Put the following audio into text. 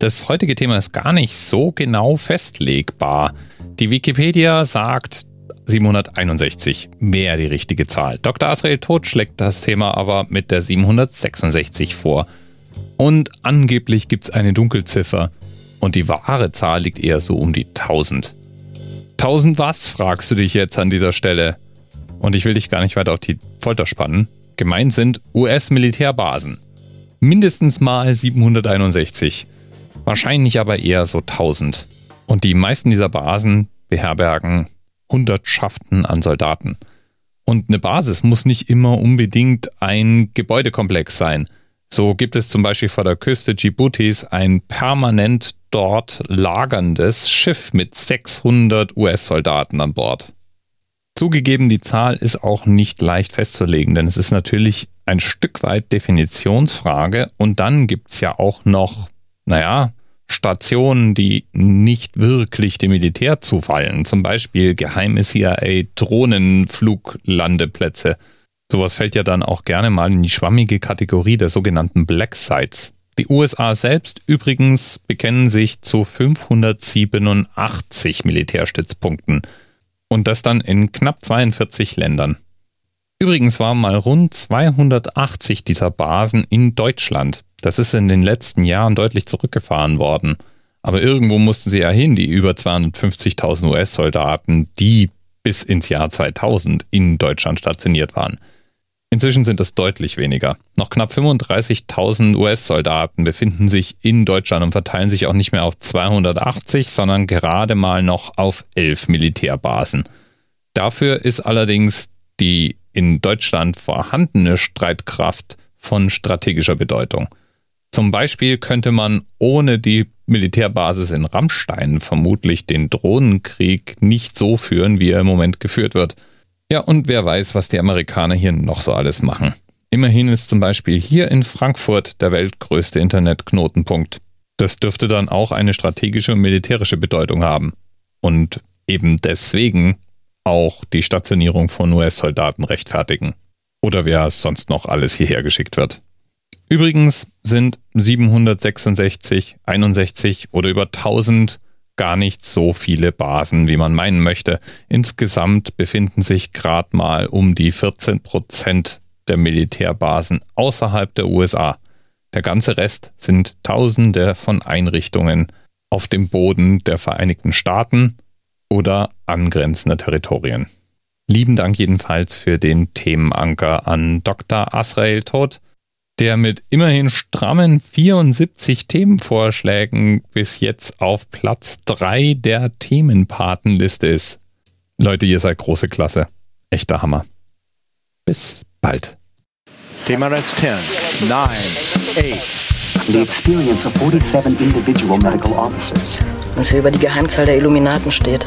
Das heutige Thema ist gar nicht so genau festlegbar. Die Wikipedia sagt 761 wäre die richtige Zahl. Dr. Asrael Tod schlägt das Thema aber mit der 766 vor. Und angeblich gibt es eine Dunkelziffer. Und die wahre Zahl liegt eher so um die 1000. 1000 was, fragst du dich jetzt an dieser Stelle. Und ich will dich gar nicht weiter auf die Folter spannen. Gemeint sind US-Militärbasen. Mindestens mal 761. Wahrscheinlich aber eher so 1000. Und die meisten dieser Basen beherbergen Hundertschaften an Soldaten. Und eine Basis muss nicht immer unbedingt ein Gebäudekomplex sein. So gibt es zum Beispiel vor der Küste Djiboutis ein permanent dort lagerndes Schiff mit 600 US-Soldaten an Bord. Zugegeben, die Zahl ist auch nicht leicht festzulegen, denn es ist natürlich ein Stück weit Definitionsfrage und dann gibt es ja auch noch, naja, Stationen, die nicht wirklich dem Militär zufallen, zum Beispiel geheime CIA-Drohnenfluglandeplätze. Sowas fällt ja dann auch gerne mal in die schwammige Kategorie der sogenannten Black Sites. Die USA selbst übrigens bekennen sich zu 587 Militärstützpunkten und das dann in knapp 42 Ländern. Übrigens waren mal rund 280 dieser Basen in Deutschland. Das ist in den letzten Jahren deutlich zurückgefahren worden. Aber irgendwo mussten sie ja hin, die über 250.000 US-Soldaten, die bis ins Jahr 2000 in Deutschland stationiert waren. Inzwischen sind es deutlich weniger. Noch knapp 35.000 US-Soldaten befinden sich in Deutschland und verteilen sich auch nicht mehr auf 280, sondern gerade mal noch auf 11 Militärbasen. Dafür ist allerdings die in Deutschland vorhandene Streitkraft von strategischer Bedeutung. Zum Beispiel könnte man ohne die Militärbasis in Rammstein vermutlich den Drohnenkrieg nicht so führen, wie er im Moment geführt wird. Ja, und wer weiß, was die Amerikaner hier noch so alles machen. Immerhin ist zum Beispiel hier in Frankfurt der weltgrößte Internetknotenpunkt. Das dürfte dann auch eine strategische und militärische Bedeutung haben. Und eben deswegen auch die Stationierung von US-Soldaten rechtfertigen. Oder wer sonst noch alles hierher geschickt wird. Übrigens sind 766, 61 oder über 1000 gar nicht so viele Basen, wie man meinen möchte. Insgesamt befinden sich gerade mal um die 14 Prozent der Militärbasen außerhalb der USA. Der ganze Rest sind Tausende von Einrichtungen auf dem Boden der Vereinigten Staaten oder angrenzender Territorien. Lieben Dank jedenfalls für den Themenanker an Dr. Asrael Todt der mit immerhin strammen 74 Themenvorschlägen bis jetzt auf Platz 3 der Themenpatenliste ist. Leute, ihr seid große Klasse. Echter Hammer. Bis bald. Thema Rest 10, 9, 8. The experience of 47 individual medical officers. Was hier über die Geheimzahl der Illuminaten steht.